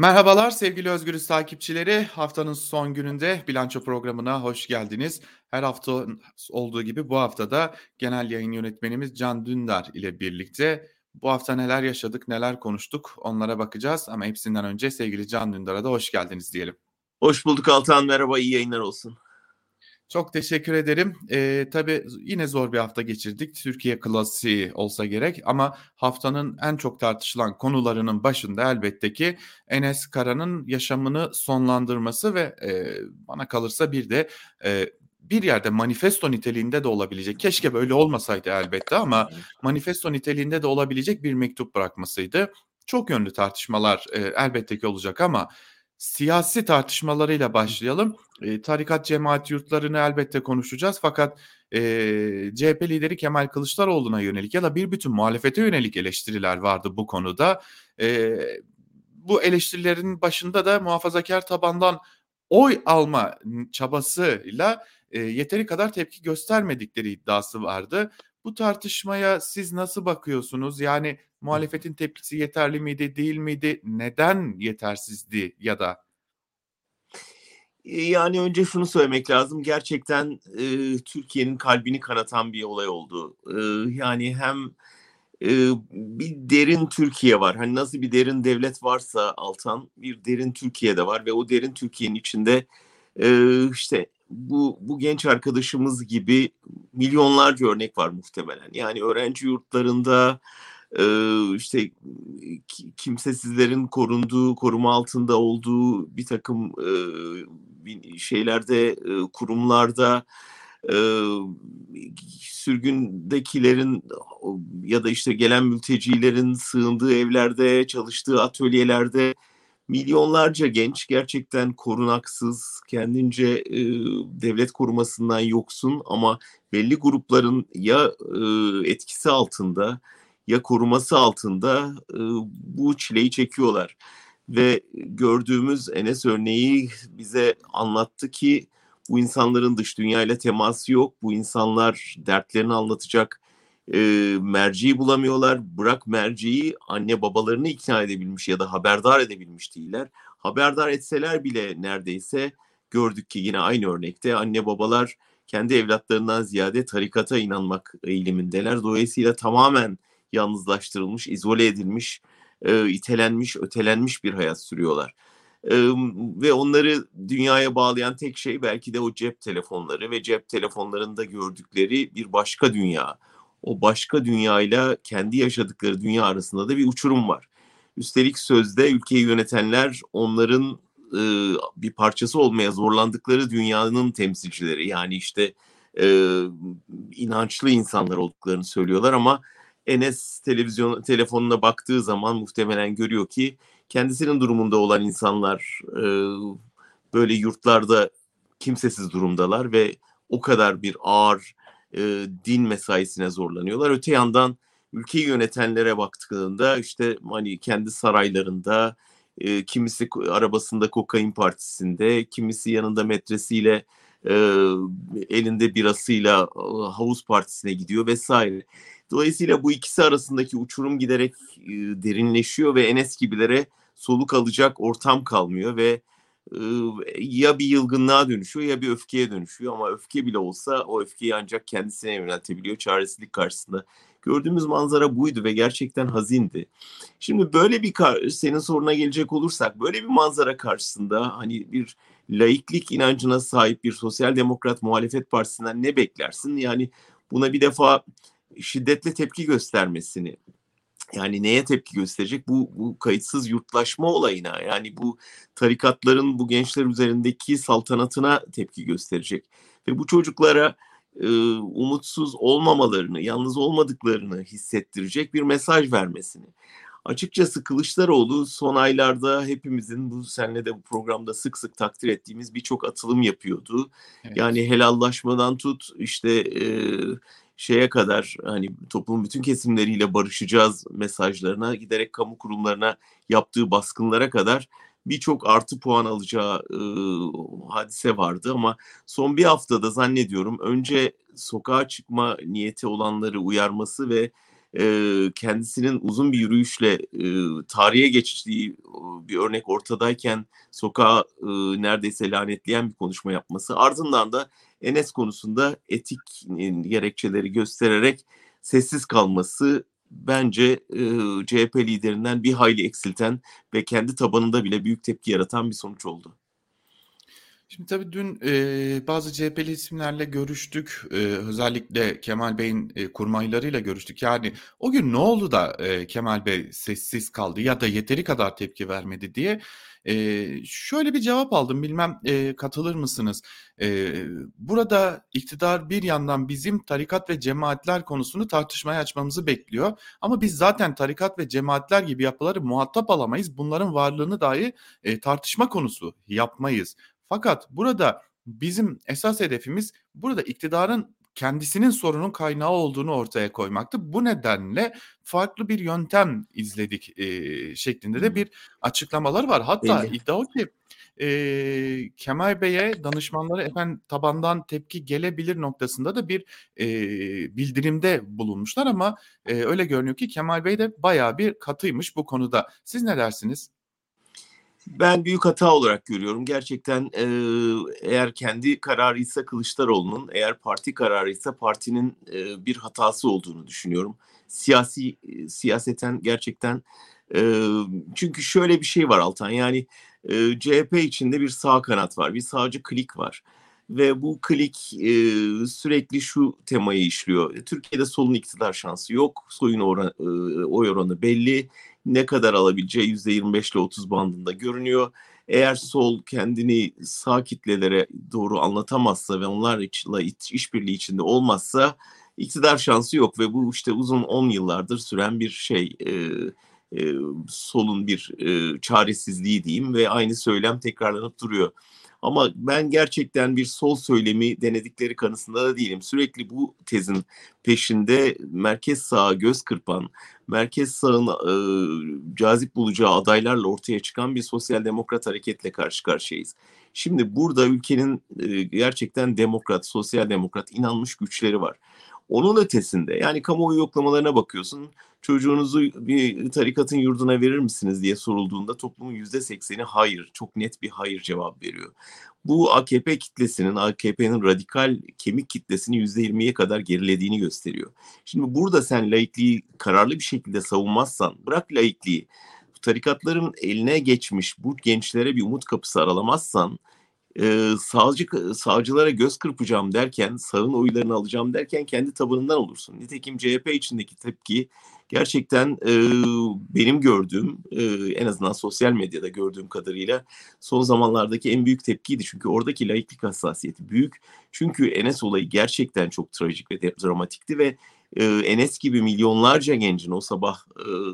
Merhabalar sevgili Özgürüz takipçileri. Haftanın son gününde bilanço programına hoş geldiniz. Her hafta olduğu gibi bu haftada genel yayın yönetmenimiz Can Dündar ile birlikte bu hafta neler yaşadık, neler konuştuk onlara bakacağız. Ama hepsinden önce sevgili Can Dündar'a da hoş geldiniz diyelim. Hoş bulduk Altan, merhaba, iyi yayınlar olsun. Çok teşekkür ederim. Ee, tabii yine zor bir hafta geçirdik. Türkiye klasiği olsa gerek ama haftanın en çok tartışılan konularının başında elbette ki Enes Kara'nın yaşamını sonlandırması ve e, bana kalırsa bir de e, bir yerde manifesto niteliğinde de olabilecek. Keşke böyle olmasaydı elbette ama manifesto niteliğinde de olabilecek bir mektup bırakmasıydı. Çok yönlü tartışmalar e, elbette ki olacak ama siyasi tartışmalarıyla başlayalım. E, tarikat cemaat yurtlarını elbette konuşacağız fakat e, CHP lideri Kemal Kılıçdaroğlu'na yönelik ya da bir bütün muhalefete yönelik eleştiriler vardı bu konuda. E, bu eleştirilerin başında da muhafazakar tabandan oy alma çabasıyla e, yeteri kadar tepki göstermedikleri iddiası vardı. Bu tartışmaya siz nasıl bakıyorsunuz? Yani muhalefetin tepkisi yeterli miydi, değil miydi? Neden yetersizdi ya da? Yani önce şunu söylemek lazım. Gerçekten e, Türkiye'nin kalbini kanatan bir olay oldu. E, yani hem e, bir derin Türkiye var. Hani nasıl bir derin devlet varsa Altan, bir derin Türkiye de var ve o derin Türkiye'nin içinde e, işte bu, bu genç arkadaşımız gibi milyonlarca örnek var muhtemelen. Yani öğrenci yurtlarında e, işte kimsesizlerin korunduğu, koruma altında olduğu bir takım e, şeylerde, e, kurumlarda sürgündekilerin ya da işte gelen mültecilerin sığındığı evlerde, çalıştığı atölyelerde milyonlarca genç gerçekten korunaksız, kendince e, devlet korumasından yoksun ama belli grupların ya e, etkisi altında ya koruması altında e, bu çileyi çekiyorlar. Ve gördüğümüz Enes örneği bize anlattı ki bu insanların dış dünyayla teması yok. Bu insanlar dertlerini anlatacak e, merciyi bulamıyorlar. Bırak merciyi anne babalarını ikna edebilmiş ya da haberdar edebilmiş değiller. Haberdar etseler bile neredeyse gördük ki yine aynı örnekte anne babalar kendi evlatlarından ziyade tarikata inanmak eğilimindeler. Dolayısıyla tamamen yalnızlaştırılmış, izole edilmiş, e, itelenmiş, ötelenmiş bir hayat sürüyorlar. E, ve onları dünyaya bağlayan tek şey belki de o cep telefonları ve cep telefonlarında gördükleri bir başka dünya o başka dünyayla kendi yaşadıkları dünya arasında da bir uçurum var. Üstelik sözde ülkeyi yönetenler onların e, bir parçası olmaya zorlandıkları dünyanın temsilcileri. Yani işte e, inançlı insanlar olduklarını söylüyorlar ama Enes televizyon telefonuna baktığı zaman muhtemelen görüyor ki kendisinin durumunda olan insanlar e, böyle yurtlarda kimsesiz durumdalar ve o kadar bir ağır e, din mesaisine zorlanıyorlar. Öte yandan ülkeyi yönetenlere baktığında işte hani kendi saraylarında e, kimisi arabasında kokain partisinde, kimisi yanında metresiyle e, elinde birasıyla e, havuz partisine gidiyor vesaire. Dolayısıyla bu ikisi arasındaki uçurum giderek e, derinleşiyor ve Enes gibilere soluk alacak ortam kalmıyor ve ya bir yılgınlığa dönüşüyor ya bir öfkeye dönüşüyor ama öfke bile olsa o öfkeyi ancak kendisine yöneltebiliyor çaresizlik karşısında. Gördüğümüz manzara buydu ve gerçekten hazindi. Şimdi böyle bir senin soruna gelecek olursak böyle bir manzara karşısında hani bir laiklik inancına sahip bir sosyal demokrat muhalefet partisinden ne beklersin? Yani buna bir defa şiddetle tepki göstermesini yani neye tepki gösterecek? Bu, bu kayıtsız yurtlaşma olayına yani bu tarikatların bu gençler üzerindeki saltanatına tepki gösterecek. Ve bu çocuklara e, umutsuz olmamalarını, yalnız olmadıklarını hissettirecek bir mesaj vermesini. Açıkçası Kılıçdaroğlu son aylarda hepimizin bu senle de bu programda sık sık takdir ettiğimiz birçok atılım yapıyordu. Evet. Yani helallaşmadan tut işte e, şeye kadar hani toplumun bütün kesimleriyle barışacağız mesajlarına giderek kamu kurumlarına yaptığı baskınlara kadar birçok artı puan alacağı e, hadise vardı ama son bir haftada zannediyorum önce sokağa çıkma niyeti olanları uyarması ve e, kendisinin uzun bir yürüyüşle e, tarihe geçtiği bir örnek ortadayken sokağa e, neredeyse lanetleyen bir konuşma yapması. Ardından da Enes konusunda etik gerekçeleri göstererek sessiz kalması bence e, CHP liderinden bir hayli eksilten ve kendi tabanında bile büyük tepki yaratan bir sonuç oldu. Şimdi tabii dün e, bazı CHP'li isimlerle görüştük. E, özellikle Kemal Bey'in e, kurmaylarıyla görüştük. Yani o gün ne oldu da e, Kemal Bey sessiz kaldı ya da yeteri kadar tepki vermedi diye e, şöyle bir cevap aldım. Bilmem e, katılır mısınız? E, burada iktidar bir yandan bizim tarikat ve cemaatler konusunu tartışmaya açmamızı bekliyor. Ama biz zaten tarikat ve cemaatler gibi yapıları muhatap alamayız. Bunların varlığını dahi e, tartışma konusu yapmayız. Fakat burada bizim esas hedefimiz burada iktidarın kendisinin sorunun kaynağı olduğunu ortaya koymaktı. Bu nedenle farklı bir yöntem izledik e, şeklinde de bir açıklamalar var. Hatta Belli. iddia o ki e, Kemal Bey'e danışmanları efendim tabandan tepki gelebilir noktasında da bir e, bildirimde bulunmuşlar ama e, öyle görünüyor ki Kemal Bey de bayağı bir katıymış bu konuda. Siz ne dersiniz? Ben büyük hata olarak görüyorum. Gerçekten e, eğer kendi kararıysa Kılıçdaroğlu'nun, eğer parti kararıysa partinin e, bir hatası olduğunu düşünüyorum. Siyasi e, siyaseten gerçekten e, çünkü şöyle bir şey var Altan yani e, CHP içinde bir sağ kanat var, bir sağcı klik var ve bu klik e, sürekli şu temayı işliyor. Türkiye'de solun iktidar şansı yok. Soyun oran, e, oy oranı belli ne kadar alabileceği %25 ile 30 bandında görünüyor. Eğer sol kendini sağ kitlelere doğru anlatamazsa ve onlarla işbirliği içinde olmazsa iktidar şansı yok ve bu işte uzun 10 yıllardır süren bir şey e, e, solun bir e, çaresizliği diyeyim ve aynı söylem tekrarlanıp duruyor. Ama ben gerçekten bir sol söylemi denedikleri kanısında da değilim. Sürekli bu tezin peşinde merkez sağa göz kırpan, merkez sağın e, cazip bulacağı adaylarla ortaya çıkan bir sosyal demokrat hareketle karşı karşıyayız. Şimdi burada ülkenin e, gerçekten demokrat, sosyal demokrat inanmış güçleri var. Onun ötesinde yani kamuoyu yoklamalarına bakıyorsun çocuğunuzu bir tarikatın yurduna verir misiniz diye sorulduğunda toplumun yüzde sekseni hayır, çok net bir hayır cevap veriyor. Bu AKP kitlesinin, AKP'nin radikal kemik kitlesini yüzde yirmiye kadar gerilediğini gösteriyor. Şimdi burada sen laikliği kararlı bir şekilde savunmazsan, bırak laikliği, tarikatların eline geçmiş bu gençlere bir umut kapısı aralamazsan e, sağcı sağcılara göz kırpacağım derken, sağın oylarını alacağım derken kendi tabanından olursun. Nitekim CHP içindeki tepki gerçekten e, benim gördüğüm, e, en azından sosyal medyada gördüğüm kadarıyla son zamanlardaki en büyük tepkiydi. Çünkü oradaki laiklik hassasiyeti büyük. Çünkü Enes olayı gerçekten çok trajik ve dramatikti ve Enes gibi milyonlarca gencin o sabah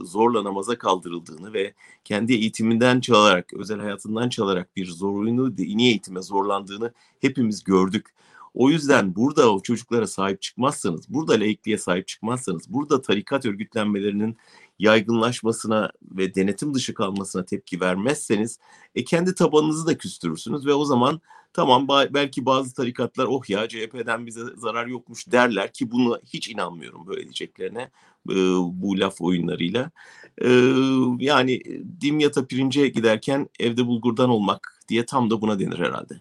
zorla namaza kaldırıldığını ve kendi eğitiminden çalarak, özel hayatından çalarak bir zorunlu dini eğitime zorlandığını hepimiz gördük. O yüzden burada o çocuklara sahip çıkmazsanız, burada laikliğe sahip çıkmazsanız, burada tarikat örgütlenmelerinin yaygınlaşmasına ve denetim dışı kalmasına tepki vermezseniz e, kendi tabanınızı da küstürürsünüz ve o zaman tamam belki bazı tarikatlar oh ya CHP'den bize zarar yokmuş derler ki bunu hiç inanmıyorum böyle diyeceklerine e, bu laf oyunlarıyla. E, yani dimyata pirince giderken evde bulgurdan olmak diye tam da buna denir herhalde.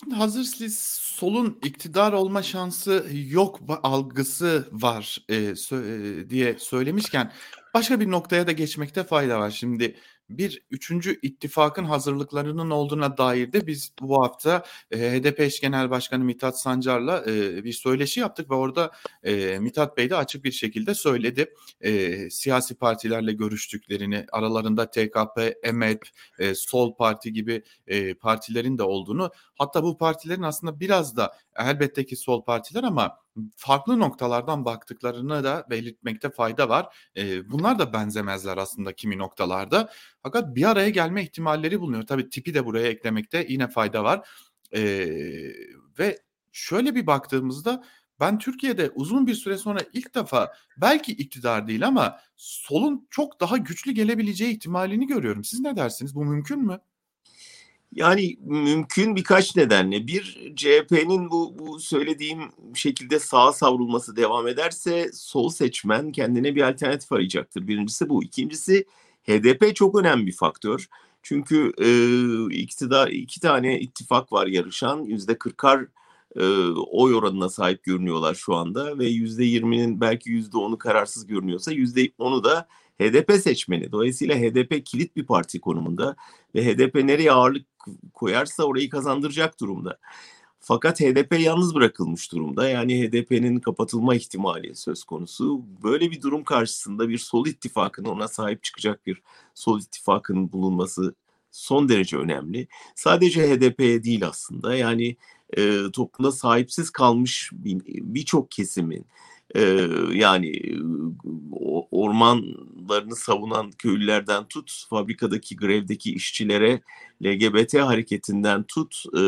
Şimdi hazır siz solun iktidar olma şansı yok algısı var e, sö- e, diye söylemişken başka bir noktaya da geçmekte fayda var. Şimdi bir üçüncü ittifakın hazırlıklarının olduğuna dair de biz bu hafta e, HDP eş genel başkanı Mithat Sancar'la e, bir söyleşi yaptık ve orada e, Mithat Bey de açık bir şekilde söyledi. E, siyasi partilerle görüştüklerini, aralarında TKP, EMEP, e, Sol Parti gibi e, partilerin de olduğunu, hatta bu partilerin aslında biraz da elbette ki sol partiler ama farklı noktalardan baktıklarını da belirtmekte fayda var. E, bunlar da benzemezler aslında kimi noktalarda. Fakat bir araya gelme ihtimalleri bulunuyor. Tabii tipi de buraya eklemekte yine fayda var. E, ve şöyle bir baktığımızda ben Türkiye'de uzun bir süre sonra ilk defa belki iktidar değil ama solun çok daha güçlü gelebileceği ihtimalini görüyorum. Siz ne dersiniz? Bu mümkün mü? Yani mümkün birkaç nedenle. Bir CHP'nin bu, bu söylediğim şekilde sağa savrulması devam ederse sol seçmen kendine bir alternatif arayacaktır. Birincisi bu. İkincisi HDP çok önemli bir faktör. Çünkü e, iktidar iki tane ittifak var yarışan. Yüzde kırkar e, oy oranına sahip görünüyorlar şu anda ve yüzde yirminin belki yüzde onu kararsız görünüyorsa yüzde onu da HDP seçmeni. Dolayısıyla HDP kilit bir parti konumunda ve HDP nereye ağırlık koyarsa orayı kazandıracak durumda. Fakat HDP yalnız bırakılmış durumda. Yani HDP'nin kapatılma ihtimali söz konusu. Böyle bir durum karşısında bir sol ittifakın ona sahip çıkacak bir sol ittifakın bulunması son derece önemli. Sadece HDP'ye değil aslında. Yani e, toplumda sahipsiz kalmış birçok kesimin e, yani ormanlarını savunan köylülerden tut, fabrikadaki grevdeki işçilere, LGBT hareketinden tut, e,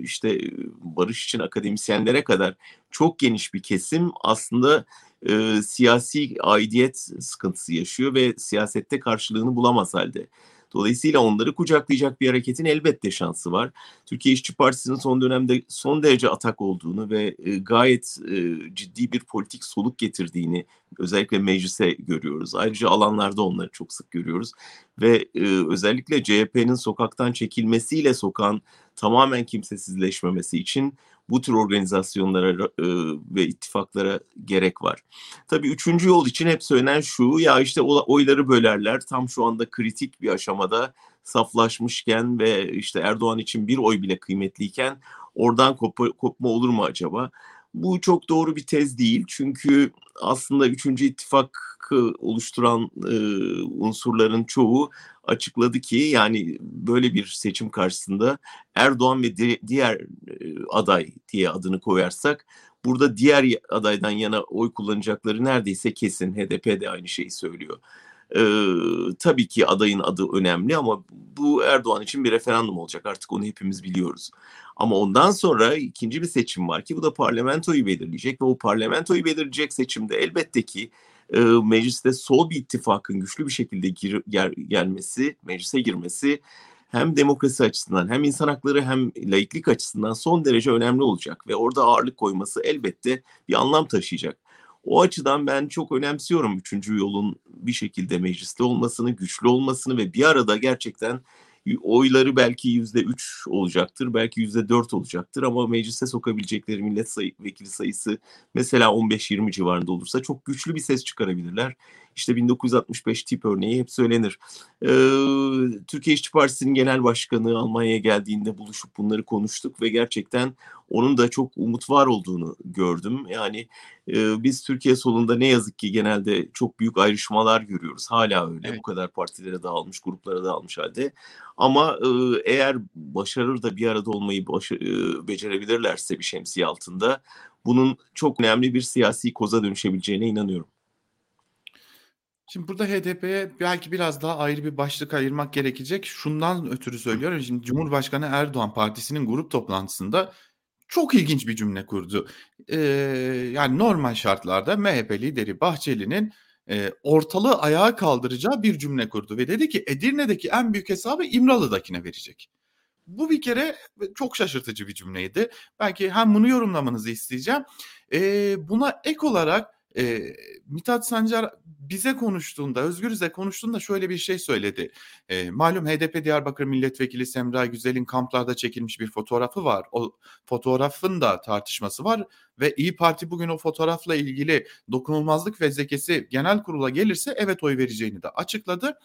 işte barış için akademisyenlere kadar çok geniş bir kesim aslında e, siyasi aidiyet sıkıntısı yaşıyor ve siyasette karşılığını bulamaz halde. Dolayısıyla onları kucaklayacak bir hareketin elbette şansı var. Türkiye İşçi Partisi'nin son dönemde son derece atak olduğunu ve e, gayet e, ciddi bir politik soluk getirdiğini özellikle meclise görüyoruz. Ayrıca alanlarda onları çok sık görüyoruz. Ve e, özellikle CHP'nin sokaktan çekilmesiyle sokan tamamen kimsesizleşmemesi için bu tür organizasyonlara e, ve ittifaklara gerek var. Tabii üçüncü yol için hep söylenen şu ya işte oyları bölerler tam şu anda kritik bir aşamada saflaşmışken ve işte Erdoğan için bir oy bile kıymetliyken oradan kopma, kopma olur mu acaba? Bu çok doğru bir tez değil çünkü aslında üçüncü ittifakı oluşturan e, unsurların çoğu açıkladı ki yani böyle bir seçim karşısında Erdoğan ve diğer aday diye adını koyarsak burada diğer adaydan yana oy kullanacakları neredeyse kesin. HDP de aynı şeyi söylüyor. Ee, tabii ki adayın adı önemli ama bu Erdoğan için bir referandum olacak artık onu hepimiz biliyoruz. Ama ondan sonra ikinci bir seçim var ki bu da parlamentoyu belirleyecek ve o parlamentoyu belirleyecek seçimde elbette ki e, mecliste sol bir ittifakın güçlü bir şekilde gir, gel, gelmesi, meclise girmesi hem demokrasi açısından hem insan hakları hem laiklik açısından son derece önemli olacak ve orada ağırlık koyması elbette bir anlam taşıyacak. O açıdan ben çok önemsiyorum üçüncü yolun bir şekilde mecliste olmasını, güçlü olmasını ve bir arada gerçekten oyları belki yüzde üç olacaktır, belki yüzde dört olacaktır ama meclise sokabilecekleri millet sayı, vekili sayısı mesela 15-20 civarında olursa çok güçlü bir ses çıkarabilirler. İşte 1965 tip örneği hep söylenir. Ee, Türkiye İşçi Partisi'nin genel başkanı Almanya'ya geldiğinde buluşup bunları konuştuk ve gerçekten onun da çok umut var olduğunu gördüm. Yani e, biz Türkiye solunda ne yazık ki genelde çok büyük ayrışmalar görüyoruz. Hala öyle evet. bu kadar partilere dağılmış, gruplara dağılmış halde. Ama e, eğer başarır da bir arada olmayı başa, e, becerebilirlerse bir şemsiye altında bunun çok önemli bir siyasi koza dönüşebileceğine inanıyorum. Şimdi burada HDP'ye belki biraz daha ayrı bir başlık ayırmak gerekecek. Şundan ötürü söylüyorum. Şimdi Cumhurbaşkanı Erdoğan Partisi'nin grup toplantısında çok ilginç bir cümle kurdu. Ee, yani normal şartlarda MHP lideri Bahçeli'nin e, ortalığı ayağa kaldıracağı bir cümle kurdu ve dedi ki Edirne'deki en büyük hesabı İmralı'dakine verecek. Bu bir kere çok şaşırtıcı bir cümleydi. Belki hem bunu yorumlamanızı isteyeceğim. Ee, buna ek olarak e, Mithat Sancar bize konuştuğunda, Özgürüz'e konuştuğunda şöyle bir şey söyledi. E, malum HDP Diyarbakır Milletvekili Semra Güzel'in kamplarda çekilmiş bir fotoğrafı var. O fotoğrafın da tartışması var ve İyi Parti bugün o fotoğrafla ilgili dokunulmazlık fezlekesi genel kurula gelirse evet oy vereceğini de açıkladı.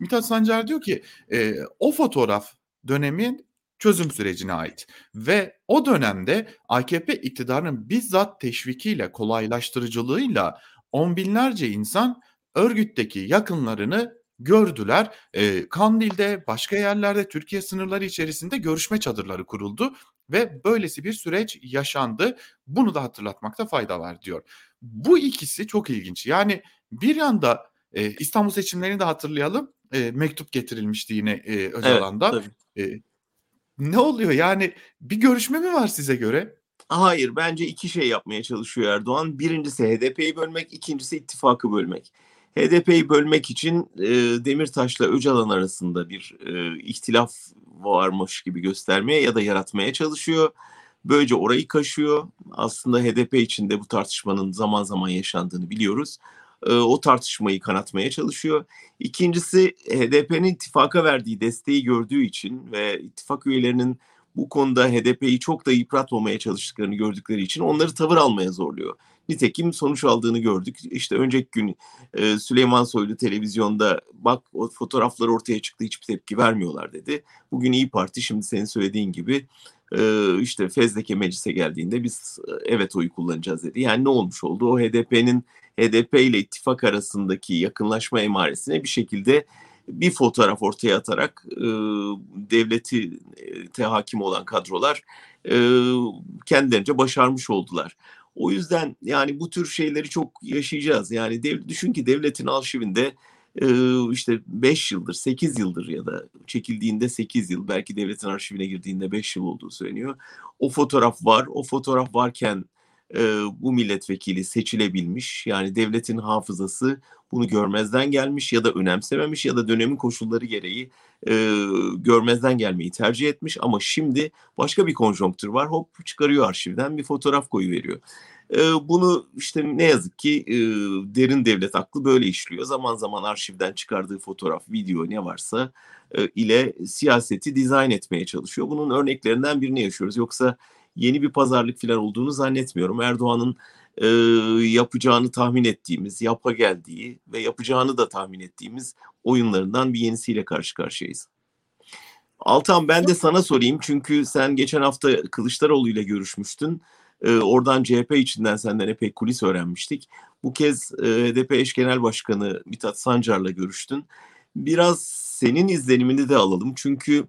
Mithat Sancar diyor ki e, o fotoğraf dönemin çözüm sürecine ait ve o dönemde AKP iktidarının bizzat teşvikiyle, kolaylaştırıcılığıyla on binlerce insan örgütteki yakınlarını gördüler. E, Kandil'de, başka yerlerde Türkiye sınırları içerisinde görüşme çadırları kuruldu ve böylesi bir süreç yaşandı. Bunu da hatırlatmakta fayda var diyor. Bu ikisi çok ilginç. Yani bir yanda e, İstanbul seçimlerini de hatırlayalım. E, mektup getirilmişti yine e, Öcalan'dan. Evet, e, ne oluyor yani bir görüşme mi var size göre? Hayır bence iki şey yapmaya çalışıyor Erdoğan. Birincisi HDP'yi bölmek, ikincisi ittifakı bölmek. HDP'yi bölmek için e, Demirtaş'la Öcalan arasında bir e, ihtilaf varmış gibi göstermeye ya da yaratmaya çalışıyor. Böylece orayı kaşıyor. Aslında HDP içinde bu tartışmanın zaman zaman yaşandığını biliyoruz. E, o tartışmayı kanatmaya çalışıyor. İkincisi HDP'nin ittifaka verdiği desteği gördüğü için ve ittifak üyelerinin bu konuda HDP'yi çok da yıpratmamaya çalıştıklarını gördükleri için onları tavır almaya zorluyor. Nitekim sonuç aldığını gördük. İşte önceki gün e, Süleyman Soylu televizyonda bak o fotoğraflar ortaya çıktı hiçbir tepki vermiyorlar dedi. Bugün İyi Parti şimdi senin söylediğin gibi e, işte fezleke meclise geldiğinde biz e, evet oyu kullanacağız dedi. Yani ne olmuş oldu? O HDP'nin HDP ile ittifak arasındaki yakınlaşma emaresine bir şekilde bir fotoğraf ortaya atarak e, devleti e, hakim olan kadrolar e, kendilerince başarmış oldular. O yüzden yani bu tür şeyleri çok yaşayacağız. Yani dev, düşün ki devletin arşivinde e, işte 5 yıldır, 8 yıldır ya da çekildiğinde 8 yıl, belki devletin arşivine girdiğinde 5 yıl olduğu söyleniyor. O fotoğraf var. O fotoğraf varken e, bu milletvekili seçilebilmiş. Yani devletin hafızası bunu görmezden gelmiş ya da önemsememiş ya da dönemin koşulları gereği e, görmezden gelmeyi tercih etmiş. Ama şimdi başka bir konjonktür var. Hop çıkarıyor arşivden bir fotoğraf koyu. E, bunu işte ne yazık ki e, derin devlet aklı böyle işliyor. Zaman zaman arşivden çıkardığı fotoğraf, video ne varsa e, ile siyaseti dizayn etmeye çalışıyor. Bunun örneklerinden birini yaşıyoruz. Yoksa yeni bir pazarlık falan olduğunu zannetmiyorum. Erdoğan'ın e, yapacağını tahmin ettiğimiz, yapa geldiği ve yapacağını da tahmin ettiğimiz oyunlarından bir yenisiyle karşı karşıyayız. Altan ben de sana sorayım çünkü sen geçen hafta Kılıçdaroğlu ile görüşmüştün. E, oradan CHP içinden senden epey kulis öğrenmiştik. Bu kez e, HDP eş genel başkanı Mithat Sancar'la görüştün. Biraz senin izlenimini de alalım çünkü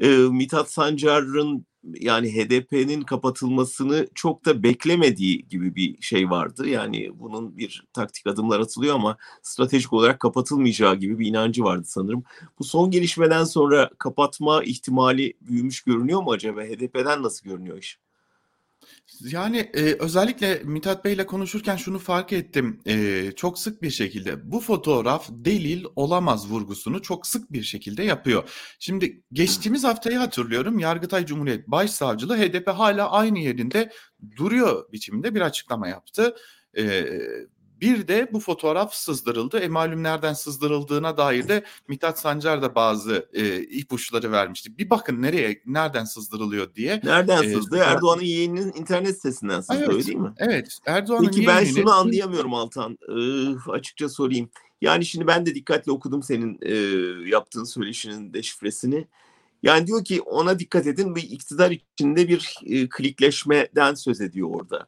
e, Mithat Sancar'ın yani HDP'nin kapatılmasını çok da beklemediği gibi bir şey vardı. Yani bunun bir taktik adımlar atılıyor ama stratejik olarak kapatılmayacağı gibi bir inancı vardı sanırım. Bu son gelişmeden sonra kapatma ihtimali büyümüş görünüyor mu acaba? HDP'den nasıl görünüyor iş? Yani, eee, özellikle Mithat Bey'le konuşurken şunu fark ettim, eee, çok sık bir şekilde bu fotoğraf delil olamaz vurgusunu çok sık bir şekilde yapıyor. Şimdi geçtiğimiz haftayı hatırlıyorum. Yargıtay Cumhuriyet Başsavcılığı HDP hala aynı yerinde duruyor biçiminde bir açıklama yaptı. Eee bir de bu fotoğraf sızdırıldı. E malum nereden sızdırıldığına dair de Mithat Sancar da bazı e, ipuçları vermişti. Bir bakın nereye, nereden sızdırılıyor diye. Nereden e, sızdı? Erdoğan'ın yeğeninin internet sitesinden sızdı evet, öyle değil mi? Evet. Erdoğan'ın Peki ben şunu anlayamıyorum Altan. Ee, açıkça sorayım. Yani şimdi ben de dikkatli okudum senin e, yaptığın söyleşinin deşifresini. Yani diyor ki ona dikkat edin bir iktidar içinde bir e, klikleşmeden söz ediyor orada.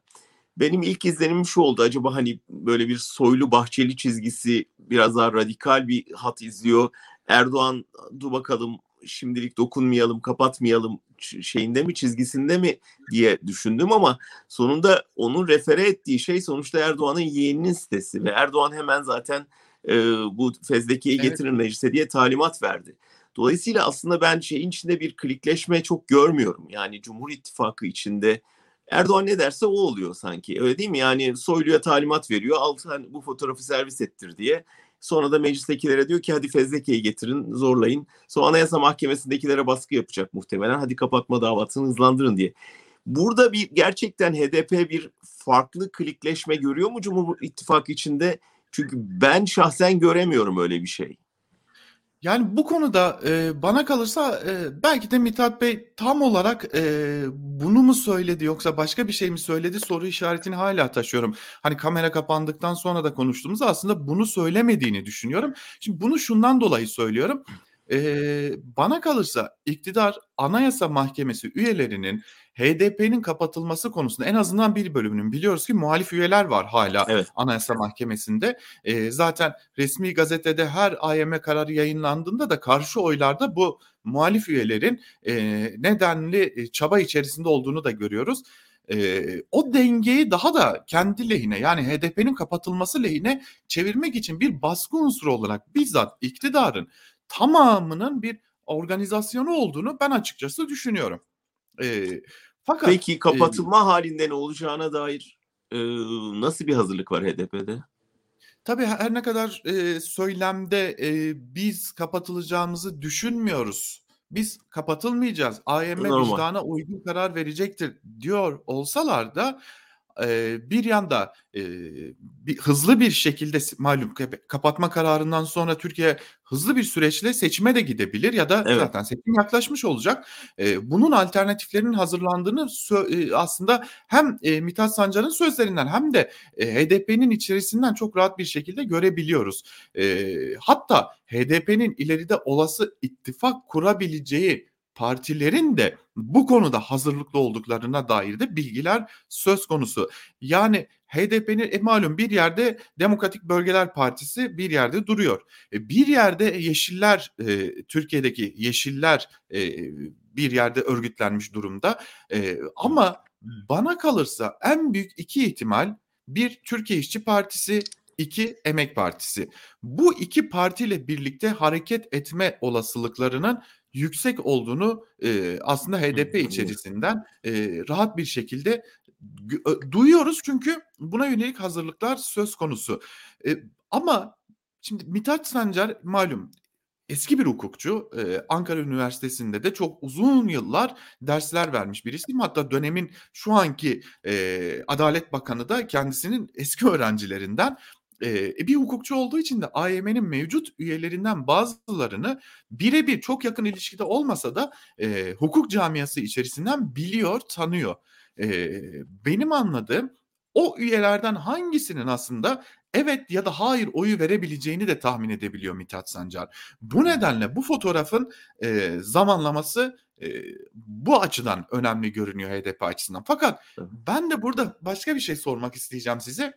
Benim ilk izlenimim şu oldu. Acaba hani böyle bir soylu bahçeli çizgisi biraz daha radikal bir hat izliyor. Erdoğan dur bakalım şimdilik dokunmayalım, kapatmayalım şeyinde mi çizgisinde mi diye düşündüm ama sonunda onun refere ettiği şey sonuçta Erdoğan'ın yeğeninin sitesi ve Erdoğan hemen zaten e, bu fezlekeyi evet. getirin meclise diye talimat verdi. Dolayısıyla aslında ben şeyin içinde bir klikleşme çok görmüyorum. Yani Cumhur İttifakı içinde Erdoğan ne derse o oluyor sanki. Öyle değil mi? Yani Soylu'ya talimat veriyor. Al sen bu fotoğrafı servis ettir diye. Sonra da meclistekilere diyor ki hadi fezlekeyi getirin zorlayın. Sonra anayasa mahkemesindekilere baskı yapacak muhtemelen. Hadi kapatma davasını hızlandırın diye. Burada bir gerçekten HDP bir farklı klikleşme görüyor mu Cumhur İttifakı içinde? Çünkü ben şahsen göremiyorum öyle bir şey. Yani bu konuda e, bana kalırsa e, belki de Mithat Bey tam olarak e, bunu mu söyledi yoksa başka bir şey mi söyledi soru işaretini hala taşıyorum. Hani kamera kapandıktan sonra da konuştuğumuz aslında bunu söylemediğini düşünüyorum. Şimdi bunu şundan dolayı söylüyorum. E, bana kalırsa iktidar Anayasa Mahkemesi üyelerinin HDP'nin kapatılması konusunda en azından bir bölümünün biliyoruz ki muhalif üyeler var hala evet. Anayasa Mahkemesi'nde. E, zaten resmi gazetede her AYM kararı yayınlandığında da karşı oylarda bu muhalif üyelerin e, nedenli çaba içerisinde olduğunu da görüyoruz. E, o dengeyi daha da kendi lehine yani HDP'nin kapatılması lehine çevirmek için bir baskı unsuru olarak bizzat iktidarın tamamının bir organizasyonu olduğunu ben açıkçası düşünüyorum. E, fakat Peki kapatılma e, halinde ne olacağına dair e, nasıl bir hazırlık var HDP'de? Tabii her ne kadar e, söylemde e, biz kapatılacağımızı düşünmüyoruz. Biz kapatılmayacağız. AYM Normal. vicdana uygun karar verecektir diyor olsalar da e, bir yanda e, bir, hızlı bir şekilde malum kapatma kararından sonra Türkiye hızlı bir süreçle seçime de gidebilir ya da evet. zaten seçim yaklaşmış olacak. E, bunun alternatiflerinin hazırlandığını e, aslında hem e, Mithat Sancar'ın sözlerinden hem de e, HDP'nin içerisinden çok rahat bir şekilde görebiliyoruz. E, hatta HDP'nin ileride olası ittifak kurabileceği partilerin de bu konuda hazırlıklı olduklarına dair de bilgiler söz konusu. Yani HDP'nin e, malum bir yerde Demokratik Bölgeler Partisi bir yerde duruyor. E, bir yerde Yeşiller, e, Türkiye'deki Yeşiller e, bir yerde örgütlenmiş durumda. E, ama bana kalırsa en büyük iki ihtimal bir Türkiye İşçi Partisi, iki Emek Partisi. Bu iki partiyle birlikte hareket etme olasılıklarının yüksek olduğunu e, aslında HDP içerisinden e, rahat bir şekilde duyuyoruz çünkü buna yönelik hazırlıklar söz konusu. E, ama şimdi Mithat Sancar malum eski bir hukukçu. Ee, Ankara Üniversitesi'nde de çok uzun yıllar dersler vermiş birisi. Hatta dönemin şu anki e, Adalet Bakanı da kendisinin eski öğrencilerinden. E, bir hukukçu olduğu için de AYM'nin mevcut üyelerinden bazılarını birebir çok yakın ilişkide olmasa da e, hukuk camiası içerisinden biliyor, tanıyor. E, benim anladığım o üyelerden hangisinin aslında evet ya da hayır oyu verebileceğini de tahmin edebiliyor Mithat Sancar. Bu nedenle bu fotoğrafın e, zamanlaması e, bu açıdan önemli görünüyor HDP açısından. Fakat ben de burada başka bir şey sormak isteyeceğim size.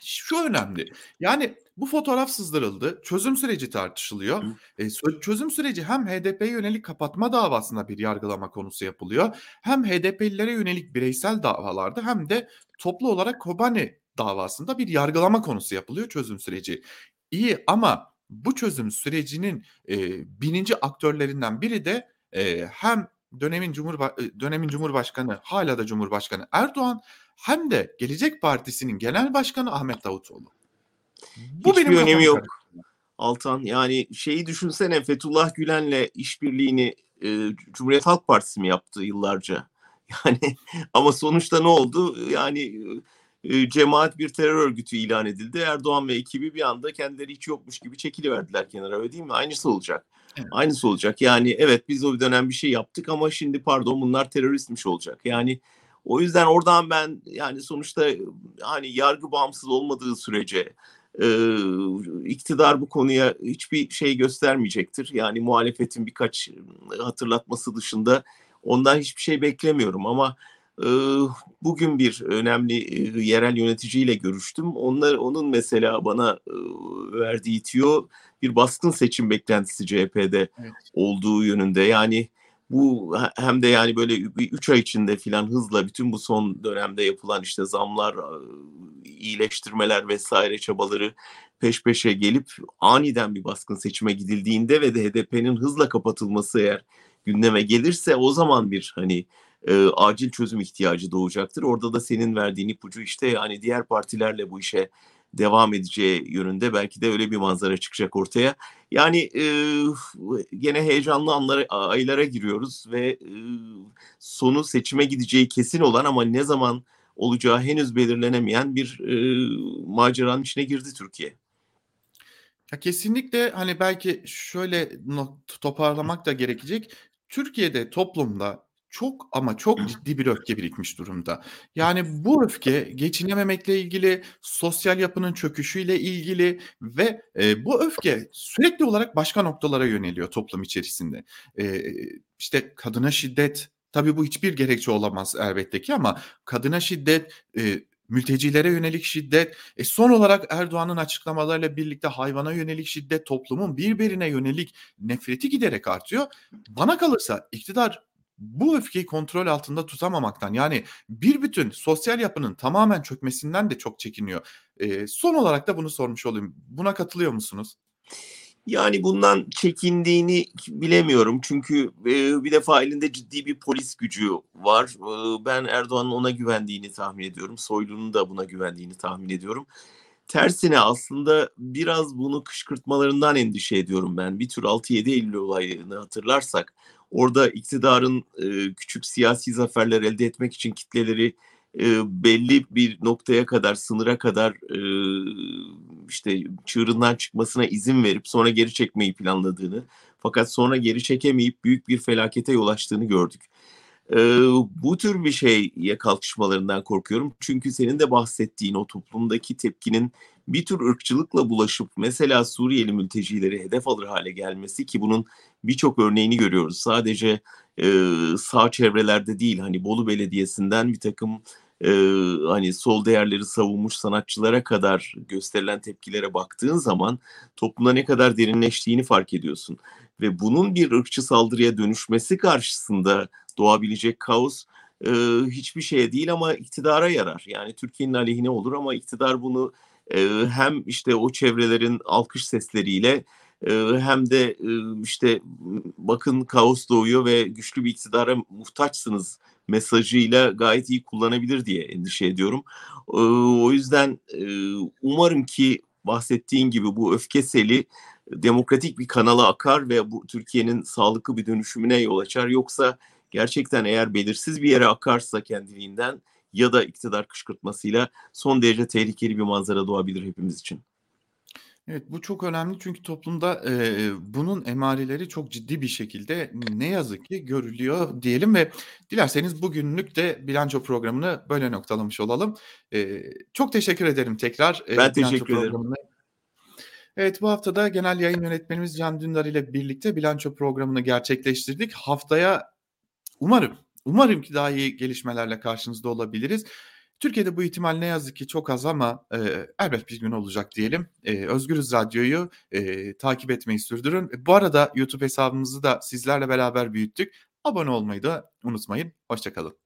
Şu önemli. Yani bu fotoğraf sızdırıldı. Çözüm süreci tartışılıyor. E, çözüm süreci hem HDP'ye yönelik kapatma davasında bir yargılama konusu yapılıyor. Hem HDP'lilere yönelik bireysel davalarda hem de toplu olarak Kobani davasında bir yargılama konusu yapılıyor çözüm süreci. İyi ama bu çözüm sürecinin e, bininci aktörlerinden biri de e, hem dönemin Cumhurba dönemin Cumhurbaşkanı hala da Cumhurbaşkanı Erdoğan hem de Gelecek Partisi'nin genel başkanı Ahmet Davutoğlu. Bu Hiçbir benim önemi yok. Altan yani şeyi düşünsene Fethullah Gülen'le işbirliğini e, Cumhuriyet Halk Partisi mi yaptı yıllarca? Yani ama sonuçta ne oldu? Yani e, cemaat bir terör örgütü ilan edildi. Erdoğan ve ekibi bir anda kendileri hiç yokmuş gibi çekiliverdiler kenara öyle değil mi? Aynısı olacak. Evet. Aynısı olacak. Yani evet biz o dönem bir şey yaptık ama şimdi pardon bunlar teröristmiş olacak. Yani o yüzden oradan ben yani sonuçta hani yargı bağımsız olmadığı sürece e, iktidar bu konuya hiçbir şey göstermeyecektir. Yani muhalefetin birkaç hatırlatması dışında ondan hiçbir şey beklemiyorum ama e, bugün bir önemli e, yerel yöneticiyle görüştüm. Onlar onun mesela bana e, verdiği tiyo bir baskın seçim beklentisi CHP'de evet. olduğu yönünde. Yani bu hem de yani böyle bir üç ay içinde filan hızla bütün bu son dönemde yapılan işte zamlar, iyileştirmeler vesaire çabaları peş peşe gelip aniden bir baskın seçime gidildiğinde ve de HDP'nin hızla kapatılması eğer gündeme gelirse o zaman bir hani e, acil çözüm ihtiyacı doğacaktır. Orada da senin verdiğin ipucu işte yani diğer partilerle bu işe devam edeceği yönünde belki de öyle bir manzara çıkacak ortaya. Yani e, gene heyecanlı anlara, aylara giriyoruz ve e, sonu seçime gideceği kesin olan ama ne zaman olacağı henüz belirlenemeyen bir e, maceranın içine girdi Türkiye. Ya kesinlikle hani belki şöyle toparlamak da gerekecek. Türkiye'de toplumda çok ama çok ciddi bir öfke birikmiş durumda. Yani bu öfke geçinememekle ilgili, sosyal yapının çöküşüyle ilgili ve e, bu öfke sürekli olarak başka noktalara yöneliyor toplum içerisinde. E, işte kadına şiddet, tabii bu hiçbir gerekçe olamaz elbette ki ama kadına şiddet, e, mültecilere yönelik şiddet, e son olarak Erdoğan'ın açıklamalarıyla birlikte hayvana yönelik şiddet, toplumun birbirine yönelik nefreti giderek artıyor. Bana kalırsa iktidar bu öfkeyi kontrol altında tutamamaktan yani bir bütün sosyal yapının tamamen çökmesinden de çok çekiniyor. E, son olarak da bunu sormuş olayım. Buna katılıyor musunuz? Yani bundan çekindiğini bilemiyorum. Çünkü e, bir defa elinde ciddi bir polis gücü var. E, ben Erdoğan'ın ona güvendiğini tahmin ediyorum. Soylu'nun da buna güvendiğini tahmin ediyorum. Tersine aslında biraz bunu kışkırtmalarından endişe ediyorum ben. Bir tür 6-7 Eylül olayını hatırlarsak orada iktidarın e, küçük siyasi zaferler elde etmek için kitleleri e, belli bir noktaya kadar, sınıra kadar e, işte çığırından çıkmasına izin verip sonra geri çekmeyi planladığını fakat sonra geri çekemeyip büyük bir felakete yol açtığını gördük. E, bu tür bir şeye kalkışmalarından korkuyorum. Çünkü senin de bahsettiğin o toplumdaki tepkinin bir tür ırkçılıkla bulaşıp mesela Suriyeli mültecileri hedef alır hale gelmesi ki bunun birçok örneğini görüyoruz. Sadece e, sağ çevrelerde değil hani Bolu Belediyesi'nden bir takım e, hani sol değerleri savunmuş sanatçılara kadar gösterilen tepkilere baktığın zaman toplumda ne kadar derinleştiğini fark ediyorsun. Ve bunun bir ırkçı saldırıya dönüşmesi karşısında doğabilecek kaos e, hiçbir şeye değil ama iktidara yarar. Yani Türkiye'nin aleyhine olur ama iktidar bunu hem işte o çevrelerin alkış sesleriyle hem de işte bakın kaos doğuyor ve güçlü bir iktidara muhtaçsınız mesajıyla gayet iyi kullanabilir diye endişe ediyorum. O yüzden umarım ki bahsettiğin gibi bu öfke seli demokratik bir kanala akar ve bu Türkiye'nin sağlıklı bir dönüşümüne yol açar. Yoksa gerçekten eğer belirsiz bir yere akarsa kendiliğinden ya da iktidar kışkırtmasıyla son derece tehlikeli bir manzara doğabilir hepimiz için. Evet, bu çok önemli çünkü toplumda, eee, bunun emareleri çok ciddi bir şekilde ne yazık ki görülüyor diyelim ve dilerseniz bugünlük de bilanço programını böyle noktalamış olalım. Eee, çok teşekkür ederim tekrar, eee, Ben teşekkür ederim. Evet, bu hafta da genel yayın yönetmenimiz Can Dündar ile birlikte bilanço programını gerçekleştirdik. Haftaya umarım, umarım ki daha iyi gelişmelerle karşınızda olabiliriz. Türkiye'de bu ihtimal ne yazık ki çok az ama, eee, elbet bir gün olacak diyelim. Eee, Özgürüz Radyo'yu, eee, takip etmeyi sürdürün. Bu arada YouTube hesabımızı da sizlerle beraber büyüttük. Abone olmayı da unutmayın. Hoşça kalın.